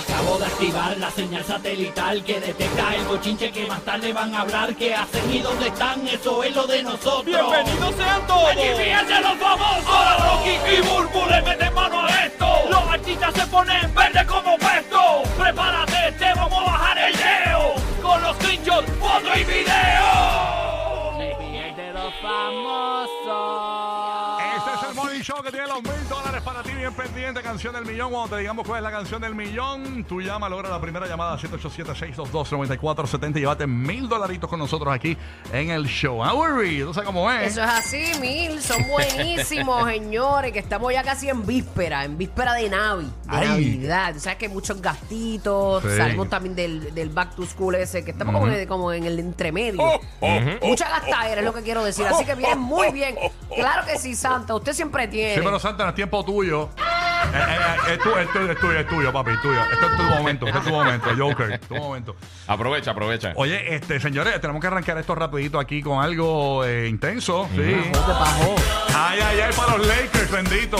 Acabo de activar la señal satelital que detecta el bochinche que más tarde van a hablar. ¿Qué hacen y dónde están? Eso es lo de nosotros. ¡Bienvenidos sean todos! ¡Aquí fíjense los famosos! Ahora Rocky y Burbu le meten mano a esto. Los artistas se ponen verde como puesto. Prepárate, te vamos a bajar el leo. Con los screenshots, foto y video. de los famosos. Este es el Morning Show que tiene los para ti, bien pendiente, canción del millón. Cuando te digamos cuál es la canción del millón, tú llama, logra la primera llamada 787-622-9470 y llévate mil dolaritos con nosotros aquí en el show. Hourry, tú sabes cómo es. Eso es así, Mil, son buenísimos, señores, que estamos ya casi en víspera, en víspera de Navi, de Ay. Navidad. Tú sabes que hay muchos gastitos, Sí. salimos también del, del back to school ese, que estamos como, en, como en el entremedio. Oh, Mucha gastadera es lo que quiero decir, así que viene muy bien. Claro que sí, Santa, usted siempre tiene. Sí, pero Santa, no es tiempo tuyo. Eh, eh, eh, es, tu- es tuyo, es tuyo, es tuyo, papi, es tuyo. Este es tu momento, este es tu momento, Joker, tu momento. Aprovecha, aprovecha. Oye, este, señores, tenemos que arrancar esto rapidito aquí con algo eh, intenso. Sí. Bajó. Ay, ay, ay, para los Lakers, bendito.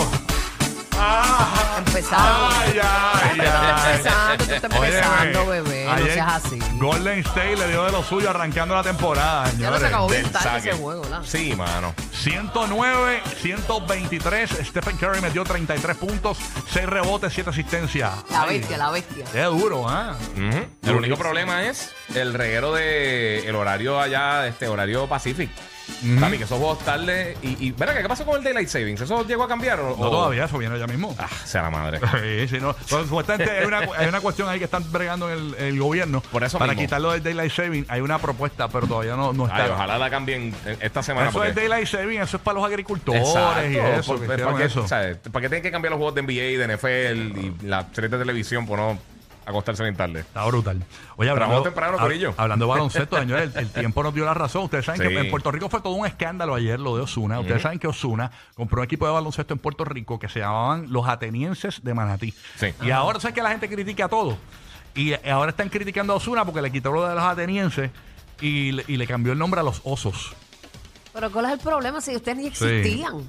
Ah, Empezaron. ay, ay, ay. Empezando, tú estás Óyeme, empezando, bebé, no ayer seas así. Golden State le dio de lo suyo arrancando la temporada. Ya no señores. se acabó Del bien tarde saque. ese juego, ¿verdad? Sí, mano. 109, 123. Stephen Curry metió 33 puntos, 6 rebotes, 7 asistencias. La Ay, bestia, la bestia. Qué duro, ¿ah? Ujú. El único problema es el reguero de el horario allá, este horario Pacific. Papi, que esos juegos tarde. Y, y ¿verdad? ¿Qué pasó con el Daylight Savings? ¿Eso llegó a cambiar? O, No o- todavía, eso viene ya mismo. Ah, sea la madre. Sí, sí, no. Pero, supuestamente hay una, hay una cuestión ahí que están bregando en el, el gobierno Por eso para mismo. quitarlo del Daylight Saving. Hay una propuesta, pero todavía no, no está. Ay, ojalá la cambien esta semana. Eso porque- es Daylight Saving, eso es para los agricultores Exacto. y eso. Por- que ¿Para, qué, eso. ¿sabes? ¿Para qué tienen que cambiar los juegos de NBA, de NFL y la serie de televisión por no acostarse bien tarde? Está brutal. Oye, hablando, temprano, hab- corillo. hablando de baloncesto, señores, el, el tiempo nos dio la razón. Ustedes saben Sí. que en Puerto Rico fue todo un escándalo ayer lo de Osuna. Ustedes saben que Osuna compró un equipo de baloncesto en Puerto Rico que se llamaban los Atenienses de Manatí. Sí. Y ahora sabes que la gente critica todo. Y ahora están criticando a Osuna porque le quitó lo de los atenienses y, le- y le cambió el nombre a los osos. Pero ¿cuál es el problema si ustedes ni existían? Sí,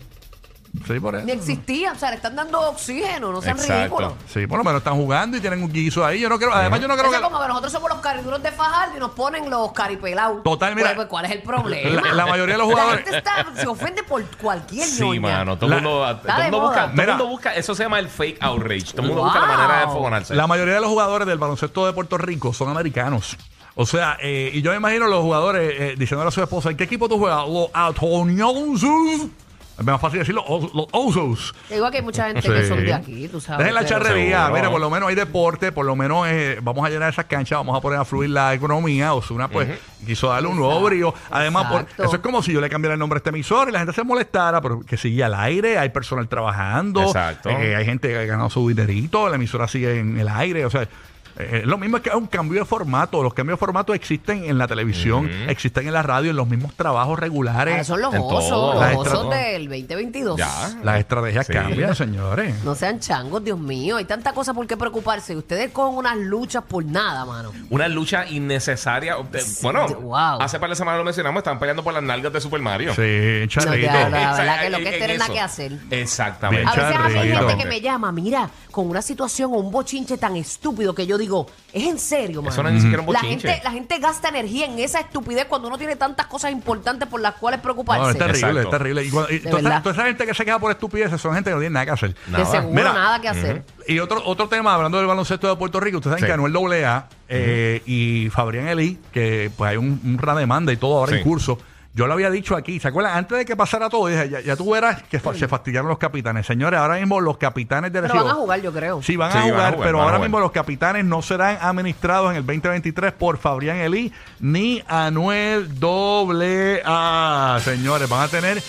por eso. Ni existían, o sea, le están dando oxígeno, no sean Exacto. ridículos. Sí, por lo menos están jugando y tienen un guiso ahí. Yo no creo, además yo no creo Eso que es como que nosotros somos los cariduros de Fajardo y nos ponen los caripelados. Total, mira. Pues, pues, ¿cuál es el problema? La- la mayoría de los jugadores- La gente está- se ofende por cualquier Sí, ñoña. mano. Todo el mundo, todo de mundo moda. busca, todo el Mira. mundo busca. Eso se llama el fake outrage. Todo el mundo busca la Wow. manera de enfogonarse. La mayoría de los jugadores del baloncesto de Puerto Rico son americanos. O sea, eh, y yo me imagino los jugadores eh, diciéndole a su esposa, ¿en qué equipo tú juegas? Los Antoniosos. Es más fácil decirlo, os- los Osos. Te digo que hay mucha gente Sí. que son de aquí, tú sabes. Dejen la pero- charrería, Seguro. mira, por lo menos hay deporte, por lo menos eh, vamos a llenar esas canchas, vamos a poner a fluir la economía. Osuna, pues, quiso darle un nuevo brío. Además, por- Exacto. eso es como si yo le cambiara el nombre a este emisor y la gente se molestara, pero que sigue al aire, hay personal trabajando, Exacto. eh, hay gente que ha ganado su dinerito, la emisora sigue en el aire, o sea. Eh, lo mismo es que es un cambio de formato. Los cambios de formato existen en la televisión, existen en la radio, en los mismos trabajos regulares. Ah, son los En osos, los estra- osos del 2022. Ya. Las estrategias Sí. cambian, señores. No sean changos, Dios mío. Hay tanta cosa por qué preocuparse. Ustedes con unas luchas por nada, mano. Una lucha innecesaria. Eh, Bueno, wow. hace par de semanas lo mencionamos, estaban peleando por las nalgas de Super Mario. Sí, No, charrito. ya, la verdad que lo que es tener nada que hacer. Exactamente. A veces hay gente que me llama, mira, con una situación o un bochinche tan estúpido que yo digo, es en serio, mano. Eso no es ni siquiera un la bochinche. gente, la gente gasta energía en esa estupidez cuando uno tiene tantas cosas importantes por las cuales No, preocuparse. es terrible, Exacto. es terrible. Y, cuando- y toda, esa, verdad. toda esa gente que se queda por estupideces son gente que no tiene nada que hacer. de Nada. seguro Mira, nada que hacer. Y otro otro tema, hablando del baloncesto de Puerto Rico, ustedes saben Sí. que Anuel AA eh, y Fabrián Elí, que pues hay un, un gran demanda y todo ahora en curso. Yo lo había dicho aquí, ¿se acuerdan? Antes de que pasara todo, dije, ya, ya tú verás que fa- se fastidiaron los capitanes. Señores, ahora mismo los capitanes de Pero Arecibo- van a jugar, yo creo. Sí, van, Sí, a, van a jugar, pero van a ahora jugar. mismo los capitanes no serán administrados en el 2023 por Fabrián Elí ni Anuel AA. Señores, van a tener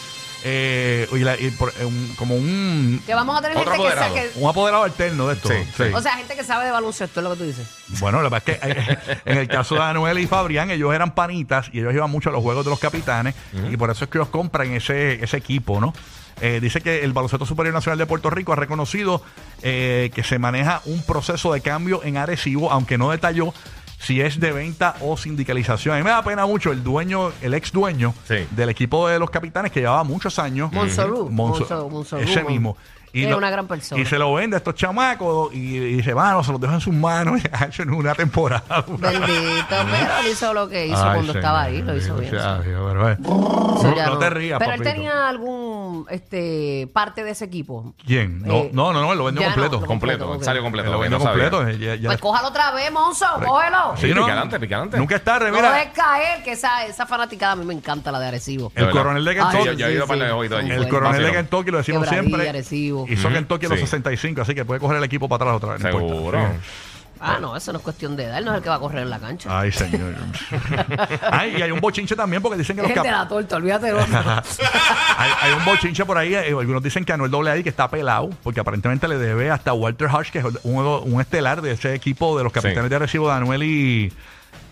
eh, y la- y por- eh, un- como un, Que vamos a tener Otro gente que apoderado. saque. un apoderado alterno de esto. Sí, Sí. sí. O sea, gente que sabe de baloncesto, es lo que tú dices. Bueno, la verdad es que eh, en el caso de Anuel y Fabrián, ellos eran panitas y ellos iban mucho a los juegos de los capitanes y por eso es que ellos compran ese, ese equipo, ¿no? Eh, dice que el Baloncesto Superior Nacional de Puerto Rico ha reconocido eh, que se maneja un proceso de cambio en Arecibo, aunque no detalló si es de venta o sindicalización. A mí me da pena mucho el dueño, el ex dueño Sí. del equipo de los capitanes que llevaba muchos años. Monsolú. Monso- Monso- ese mismo. Es lo- una gran persona. Y se lo vende a estos chamacos y, y dice, mano, se los deja en sus manos y ha hecho en una temporada. Bendito, pero él hizo lo que hizo Ay, cuando estaba ahí, lo hizo bien. Dios, pero, eh, no, te rías, Pero él tenía algún este parte de ese equipo. ¿Quién? No, Eh, no, no, no, él lo vendió ya no, completo. lo Completo, salió completo. Él lo vendió no sabía. completo. eh, ya- ya- Pues cójalo otra vez, Monzo, cógelo. Sí, pica adelante, pica adelante. Nunca es tarde, No mira. dejes caer, que esa, esa fanaticada a mí me encanta, la de Arecibo. El coronel de Ay, Sí, Kentucky. yo, yo he ido sí, para sí. el oído allí. El Bueno, coronel de Vacilón. Kentucky lo decimos Quebradilla, siempre. Arecibo. Hizo Ujú, Kentucky en los sí. 65, así que puede coger el equipo para atrás otra vez. no importa. Seguro. Sí. Ah, no, eso no es cuestión de edad, él no es el que va a correr en la cancha. Ay, señor. Ay, y hay un bochinche también porque dicen que los de cap- la torta, olvídate de otro. hay, hay un bochinche por ahí. eh, algunos dicen que Anuel Doble ahí que está pelado porque aparentemente le debe hasta Walter Hush, que es un, un estelar de ese equipo de los capitanes Sí. de Arecibo, de Anuel y,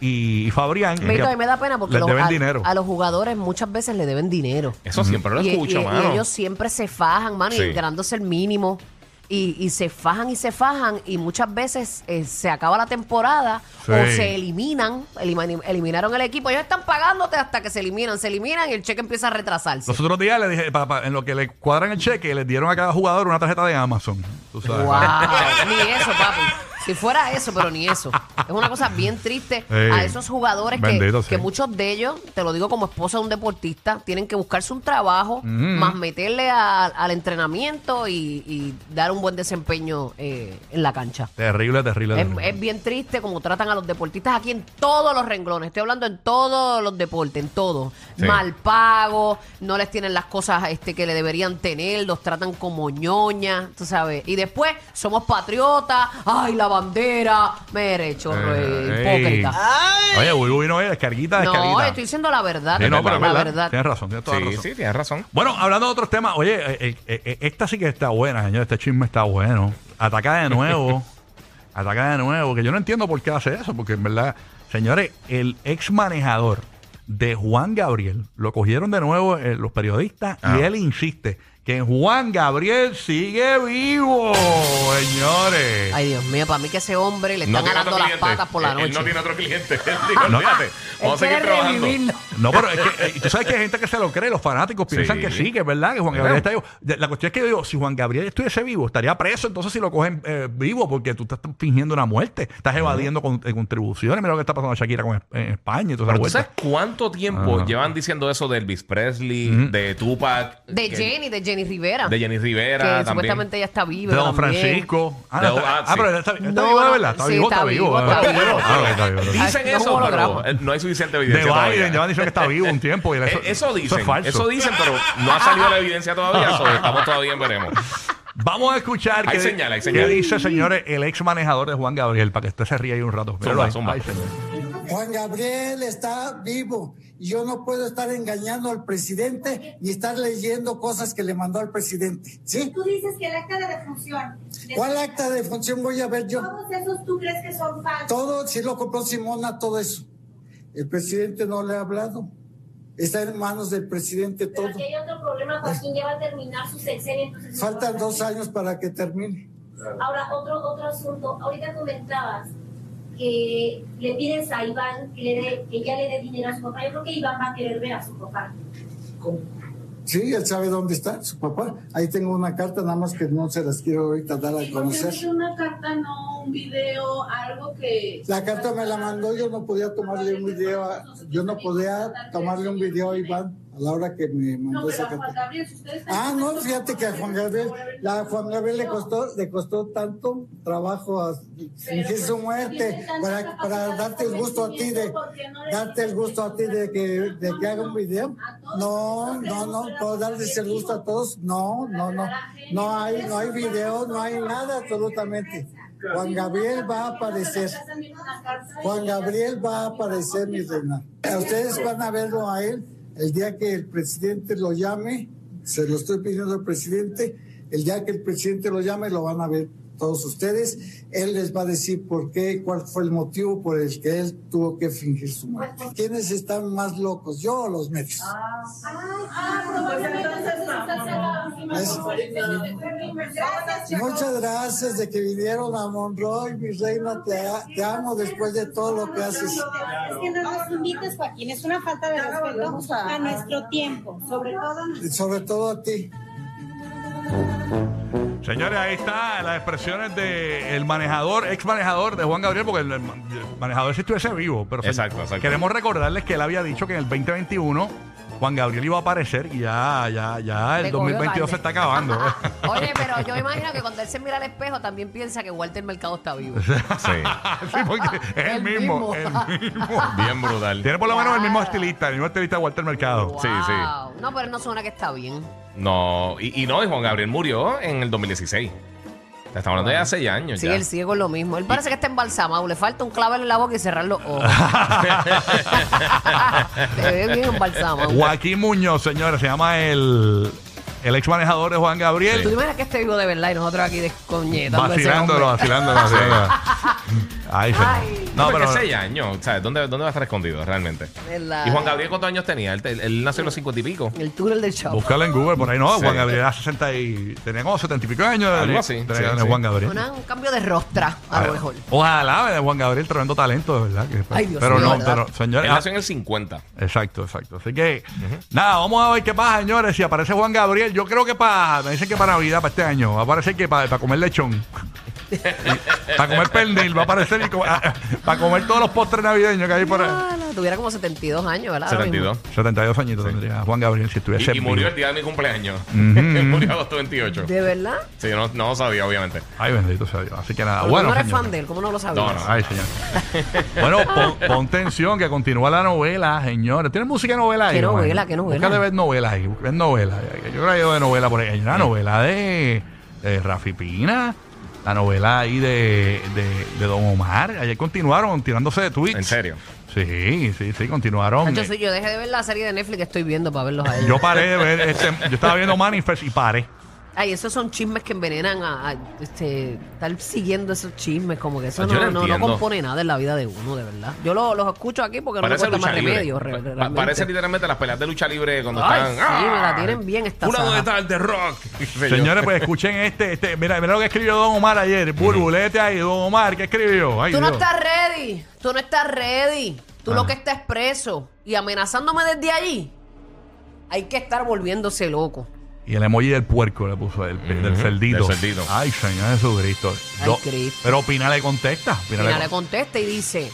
y, y Fabrián. Y me da pena porque les los- deben a, dinero. a los jugadores muchas veces le deben dinero. Eso siempre lo y, escucho, y- y mano. ellos siempre se fajan, mano, Sí. y ganándose el mínimo. Y, y se fajan y se fajan y muchas veces eh, se acaba la temporada Sí. o se eliminan, elimi- eliminaron el equipo. Ellos están pagándote hasta que se eliminan, se eliminan y el cheque empieza a retrasarse. Los otros días le dije, pa- pa- en lo que le cuadran el cheque, les dieron a cada jugador una tarjeta de Amazon. Tú sabes. Wow, ni eso, papi. Si fuera eso, pero ni eso. Es una cosa bien triste a esos jugadores que, Bendito, sí. que muchos de ellos, te lo digo como esposa de un deportista, tienen que buscarse un trabajo, Mm. más meterle a- al entrenamiento y, y dar un buen desempeño eh, en la cancha. Terrible, terrible. Es, terrible. es bien triste como tratan a los deportistas aquí en todos los renglones. Estoy hablando en todos los deportes, en todos. Sí. Mal pago, no les tienen las cosas este, que le deberían tener, los tratan como ñoña, tú sabes. Y después somos patriotas, ay, la bandera, mere, chorro, Eh, eh, hipócrita. Oye, Bulbu vino hoy, descarguita, No, descarguita. estoy diciendo la verdad, Sí, no, pero la verdad. verdad. Tienes razón, tienes toda Sí, razón. sí, tienes razón. Bueno, hablando de otros temas, oye, eh, eh, eh, esta sí que está buena, señor. Este chisme está bueno. Ataca de nuevo. ataca de nuevo. Que yo no entiendo por qué hace eso, porque en verdad, señores, el ex manejador de Juan Gabriel lo cogieron de nuevo eh, los periodistas Ah. y él insiste que Juan Gabriel sigue vivo, señores. Ay, Dios mío, para mí que ese hombre le están otro las cliente. patas por la noche. Él no tiene otro cliente. Él dijo, No. olvídate. Vamos a seguir trabajando. revivirlo. No, pero es que eh, tú sabes que hay gente que se lo cree, los fanáticos piensan Sí. que sí, que es verdad, que Juan. Gabriel está vivo. De- La cuestión es que yo digo, si Juan Gabriel estuviese vivo, estaría preso, entonces si lo cogen eh, vivo, porque tú estás fingiendo una muerte, estás evadiendo con- eh, contribuciones, mira lo que está pasando a Shakira con, en España y toda esa Pero tú vuelta. sabes cuánto tiempo llevan diciendo eso de Elvis Presley, de Tupac, De que- Jenny, de Jenny Rivera. de Jenny que Rivera también. supuestamente ella está viva. De Don también. Francisco. Ah, está, ah, ah, sí. pero está, está No, vivo de verdad. Está sí, vivo, está está vivo. vivo, ah. está vivo. Ah, está vivo. está vivo. Dicen eso, holograma. pero eh, no hay suficiente De evidencia Biden, todavía. ya dicen que está vivo un tiempo. Y Eh, eso, Eso dicen, Eso es falso. eso dicen, pero no ha salido la evidencia todavía, so, estamos todavía en veremos. Vamos a escuchar Hay qué, señal, hay qué señal. dice, señores, el ex manejador de Juan Gabriel, para que usted se ríe ahí un rato. Míralo ahí. zumba. Ay, señor. Juan Gabriel está vivo y yo no puedo estar engañando al presidente ni estar leyendo cosas que le mandó al presidente. ¿Sí? Tú dices que el acta de defunción. de- ¿Cuál acta de función voy a ver yo? Todos esos tú crees que son falsos. Todo, si lo compró Simona, todo eso. El presidente no le ha hablado. Está en manos del presidente Pero todo. aquí hay otro problema, Joaquín, ya va a terminar su sexenio. no Faltan dos años para que termine. Ahora, otro, otro asunto. Ahorita comentabas que le pides a Iván que, le dé- que ya le dé dinero a su papá. Yo creo que Iván va a querer ver a su papá. Sí, él sabe dónde está su papá. Ahí tengo una carta, nada más que no se las quiero ahorita dar a ¿Y por qué conocer. no una carta, no un video, algo que... La carta me la mandó, yo no podía tomarle un video, a- yo no podía tomarle un video a Iván a la hora que me No, mandó pero esa a Juan. Gabriel, ustedes Ah, no, fíjate que a Juan Gabriel, la Juan Gabriel le costó, le costó tanto trabajo a fingir su muerte para, para darte el gusto a ti de darte el gusto a ti de que, de que haga un video. No, no, no, puedo darles el gusto a todos. No, no, no, no hay, no hay video, no hay nada absolutamente. Juan Gabriel va a aparecer. Juan Gabriel va a aparecer, mi reina. Ustedes van a verlo a él el día que el presidente lo llame. Se lo estoy pidiendo al presidente. El día que el presidente lo llame, lo van a ver todos ustedes. Él les va a decir por qué, cuál fue el motivo por el que él tuvo que fingir su muerte. ¿Quiénes están más locos, yo o los medios? Muchas gracias de que vinieron a Monroy, mi reina, te, te amo después de todo lo que haces. Es que no nos invites, Joaquín, es una falta de respeto a nuestro tiempo, sobre todo sobre todo a ti. Señores, ahí está las expresiones del manejador, ex manejador de Juan Gabriel, porque el, el manejador si estuviese vivo. Pero Exacto, exacto. queremos recordarles que él había dicho que en el 2021 Juan Gabriel iba a aparecer y ya, ya, ya el Le cogió 2022 se está acabando. Oye, pero yo imagino que cuando él se mira al espejo también piensa que Walter Mercado está vivo. Sí. sí, porque es el El mismo, mismo. el mismo. Bien brutal. Tiene por lo menos el mismo estilista, el mismo estilista de Walter Mercado. Sí, sí. No, pero él no suena que está bien. No, y, y no, y Juan Gabriel murió en el 2016. Estamos hablando de hace ya años Sí, ya. él sigue con lo mismo. Él parece que está embalsamado. Le falta un clavel en la boca y cerrar los ojos. Se ve bien embalsamado. Joaquín Muñoz, señores, se llama el, el ex manejador de Juan Gabriel. ¿Tú te imaginas que esté vivo de verdad y nosotros aquí descoñetando a ese Vacilándolo, vacilándolo, vacilándolo. Ay. Ay. No, No, pero pero. seis años. ¿sabes? ¿Dónde, ¿Dónde va a estar escondido realmente? ¿Verdad? ¿Y Juan Gabriel cuántos años tenía? Él, él- él nació en los cincuenta y pico. El túnel del show. Búscalo en Google, por ahí no. Sí. Juan Gabriel era 60 y. Tenía como 70 y pico de años. Algo así, sí, sí. Juan Gabriel. Una- un cambio de rostra, a lo mejor. Ojalá, Juan Gabriel, tremendo talento, de verdad. que- Ay, Dios pero mío, no, ¿verdad? pero, señores. Él ah, nació en el 50. Exacto, exacto. Así que, nada, vamos a ver qué pasa, señores. Si aparece Juan Gabriel, yo creo que para, me dicen que para Navidad, para este año, va a aparecer que para, para comer lechón. para comer pernil, va a aparecer y co- ah, para comer todos los postres navideños que hay por ahí. Ah, no, tuviera como 72 años, ¿verdad? Ahora mismo. 72. 72 añitos tendría Juan Gabriel si estuviese Y, y murió el día de mi cumpleaños. murió agosto 28. ¿De verdad? Sí, no, no lo sabía, obviamente. Ay, bendito sea Dios. Así que nada, bueno. tú no eres fan de él, ¿cómo no lo sabías? No, no. Ay, señor. bueno, pon, pon tensión que continúa la novela, señores. ¿Tiene música de novela ahí? ¿Qué no, novela? man? ¿Qué novela? Búscate ver novelas ahí. Ver novelas. Yo creo que hay de novela por ahí. Hay una novela de, de Rafi Pina. La novela ahí de, de, de Don Omar. Ayer continuaron tirándose de tweets. En serio. Sí, sí, sí, continuaron. Yo, yo dejé de ver la serie de Netflix que estoy viendo para verlos a ellos. Yo paré de ver, este, yo estaba viendo Manifest y paré. Ay, esos son chismes que envenenan a, a, este, estar siguiendo esos chismes, como que eso Yo no, no no, compone nada en la vida de uno, de verdad. Yo lo- los escucho aquí porque Parece no me cuesta lucha más libre. remedio. re- Pa- pa- realmente. parece literalmente las peleas de lucha libre cuando Ay, están. ¡ah! sí, me la tienen bien esta Fulano de tal de rock. Señores, pues escuchen este, este. Mira, mira lo que escribió Don Omar ayer. Burbulete ahí, Don Omar, ¿qué escribió? Ay, Tú no Dios. estás ready. Tú no estás ready. Tú Ah. lo que estás preso y amenazándome desde allí. Hay que estar volviéndose loco. Y el emoji del puerco le puso el, del Ujú, cerdito. del cerdito. Ay, Señor Jesucristo. Ay, Cristo. Pero Pina le contesta. Pina Mira, le le con- contesta y dice: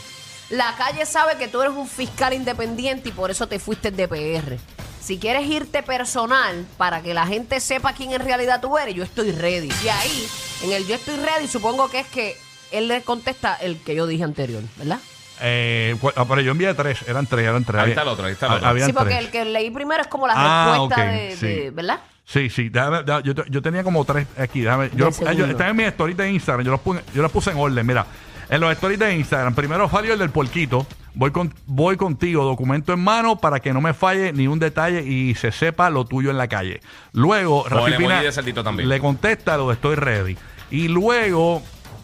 La calle sabe que tú eres un fiscal independiente y por eso te fuiste de PR. Si quieres irte personal para que la gente sepa quién en realidad tú eres, yo estoy ready. Y ahí, en el yo estoy ready, supongo que es que él le contesta el que yo dije anterior, ¿verdad? Eh, cu- ah, pero yo envié tres. Eran tres, eran tres. Ahí está el otro, ahí está el otro. habían sí, porque tres. el que leí primero es como la Ah, respuesta ok, de, sí. de- ¿verdad? Sí, sí. déjame- déjame- yo, yo tenía como tres aquí. Déjame, yo, ah, yo- están en mi story de Instagram. Yo los, puse, yo los puse en orden. Mira, en los stories de Instagram, primero salió el del porquito. Voy, con, voy contigo, documento en mano para que no me falle ni un detalle y se sepa lo tuyo en la calle. Luego, el Rafi emoji Pina de cerdito también. le contesta lo de estoy ready. Y luego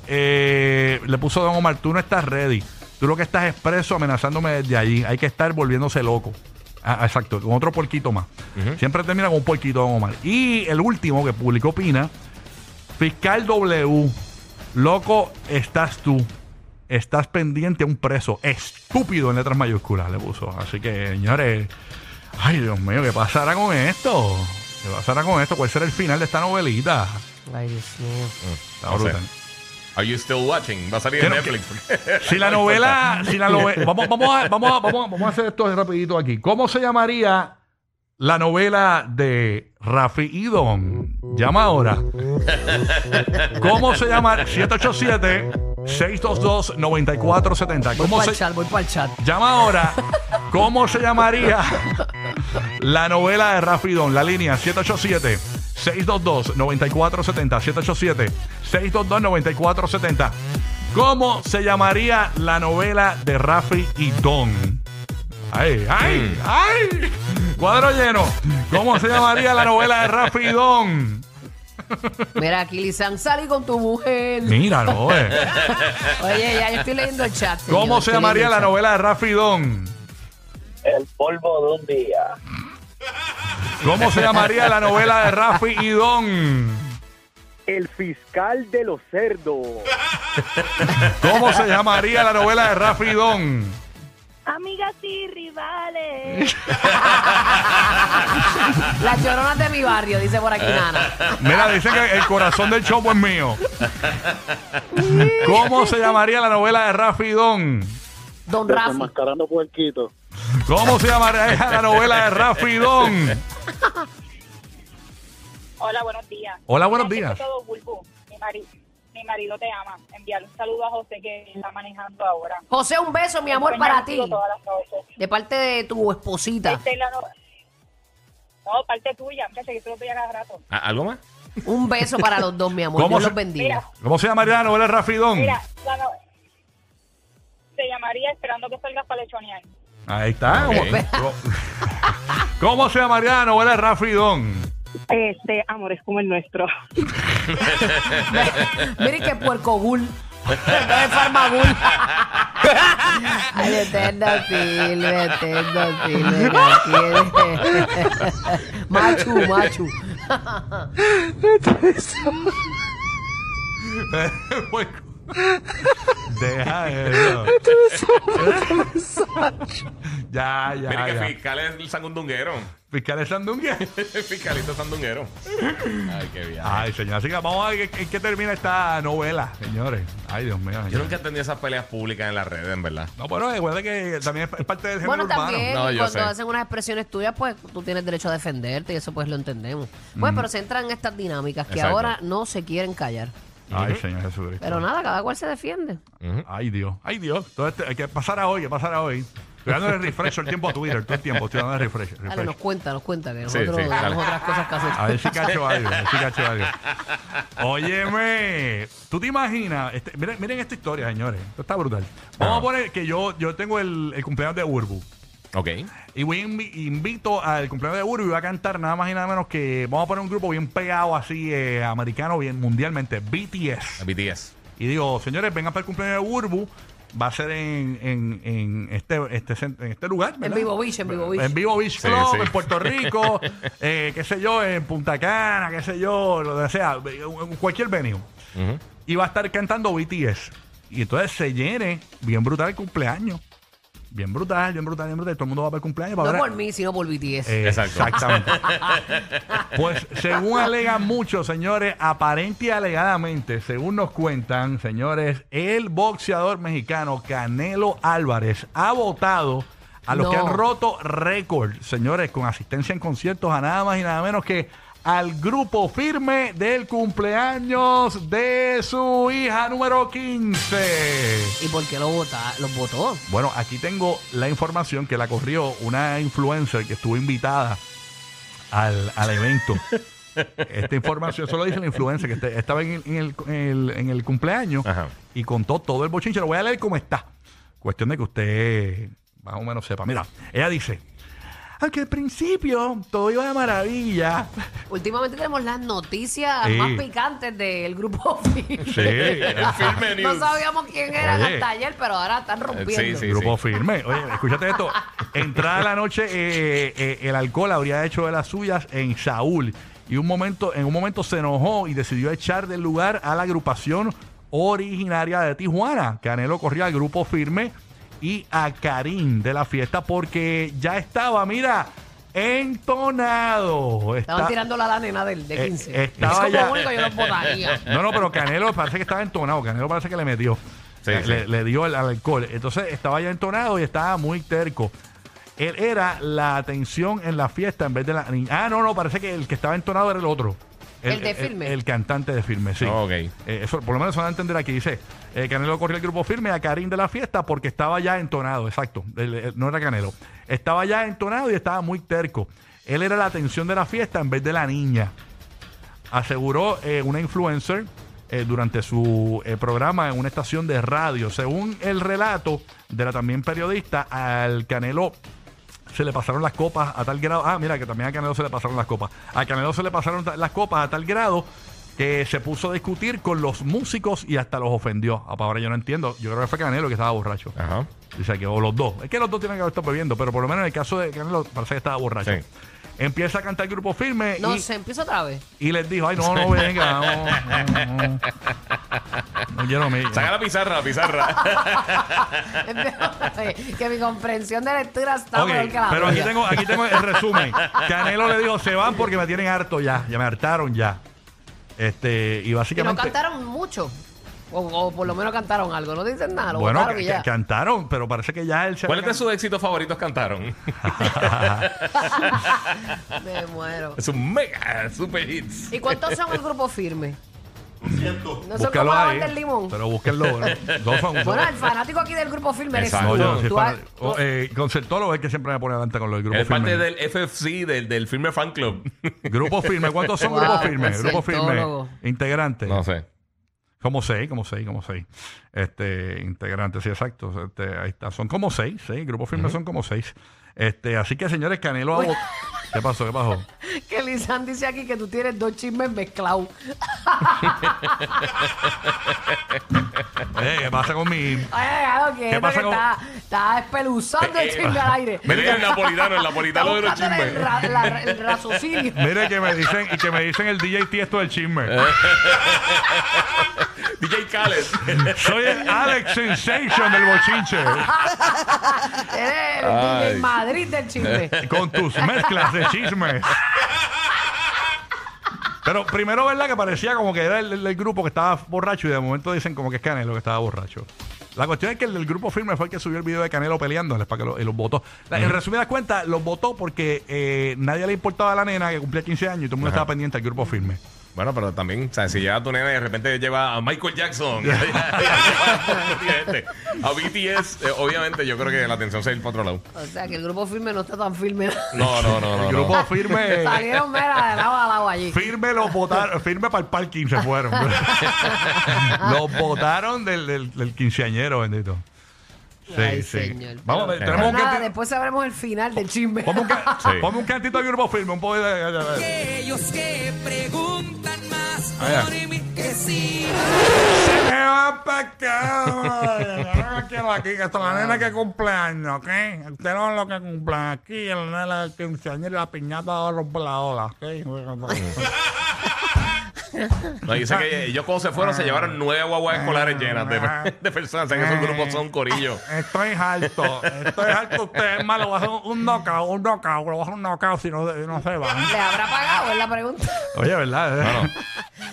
eh, le puso Don Omar, tú no estás ready. Tú lo que estás es preso amenazándome desde allí. Hay que estar volviéndose loco. Ah, exacto, con otro porquito más. Siempre termina con un porquito Don Omar. Y el último que publicó Pina, Fiscal W, loco estás tú. Estás pendiente a un preso. Estúpido en letras mayúsculas le puso. Así que, señores, ay Dios mío, ¿qué pasará con esto? ¿Qué pasará con esto? ¿Cuál será el final de esta novelita? Ay, Dios mío. Está brutal. Are you still watching? Va a salir ¿Qué en no- Netflix. Si la novela, si la novela, vamos, vamos, a, vamos, a, vamos, a, vamos a hacer esto rapidito aquí. ¿Cómo se llamaría la novela de Rafi y Don? Llama ahora. ¿Cómo se llama? 787-622-9470. Voy ¿Cómo para el se chat, voy para el chat. llama ahora? ¿Cómo se llamaría la novela de Rafi y Don? La línea 787 622-9470. 787-622-9470. ¿Cómo se llamaría la novela de Rafi y Don? ¡Ay, ay, ay! Cuadro lleno. ¿Cómo se llamaría la novela de Rafi y Don? Mira, aquí Lizán, salí con tu mujer. Mira, no, eh. Oye, ya yo estoy leyendo el chat. ¿Cómo se estoy llamaría leyendo la el chat. novela de Rafi Don? El polvo de un día. ¿Cómo se llamaría la novela de Rafi y Don? El fiscal de los cerdos. ¿Cómo se llamaría la novela de Rafi y Don? Amigas y rivales. Las lloronas de mi barrio, dice por aquí Nana. Mira, dicen que el corazón del chopo es mío. ¿Cómo se llamaría la novela de Rafi y Don? Don Rafi. Enmascarando puerquito. ¿Cómo se llamaría la novela de Rafi y Don? Hola, buenos días. Hola, buenos días. todo, Bulbu, mi, mari- mi marido te ama. Enviarle un saludo a José que está manejando ahora. José, un beso, mi amor, para ti. De parte de tu esposita. Este, la no, no, parte tuya, muchacha, que tú lo pillas cada rato. ¿A- ¿Algo más? Un beso para los dos, mi amor. ¿Cómo Dios se- los bendiga. Mira, ¿Cómo se llamaría la novela de Rafi y Don? mira, la no- se llamaría Esperando que salgas para lechonear. Ahí está. Ok. ¿Cómo, ¿Cómo se llamaría la novela de Rafi y Don? Este, amor, es como el nuestro. Miren que puerco gul. No es farmagul. Ay, eterno Silve, eterno Silve. Machu, machu. Pues, Deja eso. ya, ya, Mira que ya. fiscal es el sandunguero. Fiscal de Sandunga. El fiscalito sandunguero. Ay, qué bien. Ay, señor. Así que vamos a ver en qué termina esta novela, señores. Ay, Dios mío. Yo nunca entendí esas peleas públicas en las redes, en verdad. No, pero recuerda que también es parte del género Bueno, urbano. también No, yo cuando sé. hacen unas expresiones tuyas, pues tú tienes derecho a defenderte y eso pues lo entendemos. Bueno, pero se entran en estas dinámicas que Exacto. ahora no se quieren callar. Ay, señor Jesucristo. Pero nada, cada cual se defiende. Ay, Dios. Ay, Dios. Este, hay que pasar a hoy, que pasar a hoy. Estoy dándole refresh el tiempo a Twitter, todo el tiempo. Estoy dándole refresh. Dale, refresh. nos cuenta, nos cuenta que Sí, nosotros sí, dale. otras cosas que hacer. A ver si cacho algo, a ver si cacho algo. Óyeme, ¿tú te imaginas? Este, miren, miren esta historia, señores. Esto está brutal. Vamos a poner que yo, yo tengo el, el cumpleaños de Urbu. Ok. Y voy a invi- invito al cumpleaños de Urbu y va a cantar nada más y nada menos que. Vamos a poner un grupo bien pegado así, eh, americano, bien mundialmente, BTS. BTS. Y digo, señores, vengan para el cumpleaños de Urbu. Va a ser en, en, en este, este, cent- en este lugar. ¿verdad? Vivo Beach, en Vivo Beach. En Vivo Beach Club, sí. en Puerto Rico, eh, qué sé yo, en Punta Cana, qué sé yo, lo que sea, en cualquier venue. Y va a estar cantando BTS. Y entonces se llene bien brutal el cumpleaños. Bien brutal, bien brutal, bien brutal. Todo el mundo va para el cumpleaños. para No ver- por mí, sino por BTS. Eh, Exacto. Exactamente. pues según alegan muchos, señores, aparente y alegadamente, según nos cuentan, señores, el boxeador mexicano Canelo Álvarez ha votado a los No. que han roto récord, señores, con asistencia en conciertos a nada más y nada menos que al grupo firme del cumpleaños de su hija número 15. ¿Y por qué lo vota, los votó? Bueno, aquí tengo la información que la corrió una influencer que estuvo invitada al, al evento. Esta información solo dice la influencer que este- estaba en el, en el- en el- en el cumpleaños Ajá. y contó todo el bochinche. Lo voy a leer como está. Cuestión de que usted más o menos sepa. Mira, ella dice, aunque al principio todo iba de maravilla. Últimamente tenemos las noticias Sí. más picantes del grupo Firme. Sí, El filme No news. sabíamos quién era Oye. hasta ayer, pero ahora están rompiendo. sí, Grupo firme. Oye, escúchate esto. Entrada la noche, eh, eh, el alcohol habría hecho de las suyas en Saúl. Y un momento, en un momento se enojó y decidió echar del lugar a la agrupación originaria de Tijuana. Canelo corrió al grupo firme y a Karim de la fiesta porque ya estaba, mira, entonado. Estaban Está- tirando la, la nena del de Eh, 15. estaba Eso es ya- único yo los no, no, pero Canelo parece que estaba entonado. Canelo parece que le metió. Sí, le, sí. le- le dio el, al alcohol. Entonces estaba ya entonado y estaba muy terco. Él era la atención en la fiesta en vez de la niña. Ah, no, no, parece que el que estaba entonado era el otro. El de Firme. El, cantante de firme, sí. Ok. Eh, eso, por lo menos se van a entender aquí. Dice, eh, Canelo corrió el grupo firme a Karim de la fiesta porque estaba ya entonado, exacto. El- el- no era Canelo. Estaba ya entonado y estaba muy terco. Él era la atención de la fiesta en vez de la niña aseguró eh, una influencer eh, durante su eh, programa en una estación de radio. Según el relato de la también periodista, al Canelo se le pasaron las copas a tal grado. Ah, mira, que también a Canelo se le pasaron las copas. A Canelo se le pasaron las copas a tal grado que se puso a discutir con los músicos y hasta los ofendió. Ah, Ahora yo no entiendo. Yo creo que fue Canelo que estaba borracho. Ajá. Dice que, o los dos. Es que los dos tienen que haber estado bebiendo, pero por lo menos en el caso de Canelo parece que estaba borracho. Sí. Empieza a cantar el grupo firme No y, se empieza otra vez. y les dijo, ay, no, no, venga, no, no, no. No quiero mi- Saca la pizarra, la pizarra. que mi comprensión de lectura está Ok, peor que la pero aquí tengo, aquí tengo el resumen. Canelo le dijo, se van porque me tienen harto ya, ya me hartaron ya. Este, y Y no básicamente... cantaron mucho. O, o por lo menos cantaron algo. No dicen nada. Lo bueno, votaron y ca- ya. cantaron, pero parece que ya él se ¿Cuáles de sus éxitos favoritos cantaron? Me muero. es un mega super hits. ¿Y cuántos son el grupo firme? No son Búscalo como la ahí, banda del limón. Pero búsquenlo. ¿no? Dos son- Bueno, el fanático aquí del grupo firme eres Exacto. No, yo no soy Tú fan- has- oh, eh, concertólogo es que siempre me pone adelante con lo del grupo Es firme. parte del FFC, del, del Firme Fan Club. Grupo firme. ¿Cuántos son Wow, grupos firmes? Grupo firme. concertólogo. Integrantes. no sé. Como seis, como seis, como seis. Este, integrantes, sí, exacto. Este, ahí está. Son como seis, seis. Grupos firmes son como seis. Este, así que señores, Canelo ha vot- ¿Qué pasó? ¿Qué pasó? Que Lisan dice aquí que tú tienes dos chismes mezclados. Eh, ¿Qué pasa con mi. ¿Qué que pasa con- está, está espeluzando el chisme al aire. Mira el napolitano, el napolitano de los chismes. El, ra- la- el raciocinio. Mire que me dicen, y que me dicen el DJ Tiesto del chisme. DJ Khaled. Soy el Alex Sensation del bochinche. Eres el Ay. DJ Madrid del chisme. Con tus mezclas de chismes. Pero primero, ¿verdad? Que parecía como que era el, el- el grupo que estaba borracho y de momento dicen como que es Canelo que estaba borracho. La cuestión es que el del grupo firme fue el que subió el video de Canelo peleándoles para que lo- y los votó. La- En resumidas cuentas, los votó porque eh, nadie le importaba a la nena que cumplía 15 años y todo el mundo Ajá. estaba pendiente del grupo firme. Bueno, pero también, o sea, si llega tu nena y de repente lleva a Michael Jackson, a BTS, eh, obviamente yo creo que la atención se va a ir para otro lado. O sea que el grupo firme no está tan firme. No, no, no, no. El no. grupo firme. Salieron mera de lado a lado allí. Firme los votaron, firme para el parking se fueron. los votaron del, del, del quinceañero, bendito. Sí, Ay, sí. señor. Vamos a tenemos un nada, cantito. después sabremos el final del chisme. Ponme un, ca- Sí. ponme un cantito de grupo firme, un poco de. Ellos que preguntan mí que sí. Se me va para acá. Quiero aquí, que son la nena que cumpleaños, ¿ok? Usted no es lo que cumple aquí, el nena del quinceañero y la piñata va a romper la ola, ¿ok? No, dice que ellos cuando se fueron se llevaron nueve guaguas escolares llenas de, de personas. O sea, que esos grupos son corillos. Estoy harto, estoy harto. Usted es malo, voy a hacer un knockout, un knockout, lo voy a hacer un knockout si no, no se van. ¿Le habrá pagado? Es la pregunta. Oye, ¿verdad? Bueno,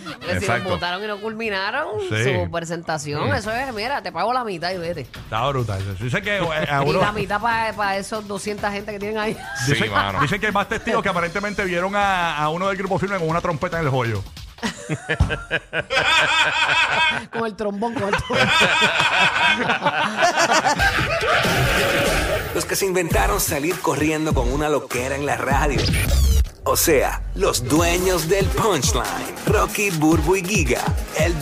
Porque si los Exacto. votaron y no culminaron Sí. su presentación, eso es, mira, te pago la mitad y vete. Está brutal. Dice que eh, a Y uno- la mitad para esos 200 gente que tienen ahí. sí, mano. que hay más testigos que aparentemente vieron a, a uno del grupo firme con una trompeta en el joyo. con el trombón, con el trombón. Los que se inventaron salir corriendo con una loquera en la radio. O sea, los dueños del punchline. Rocky, Burbu y Giga. El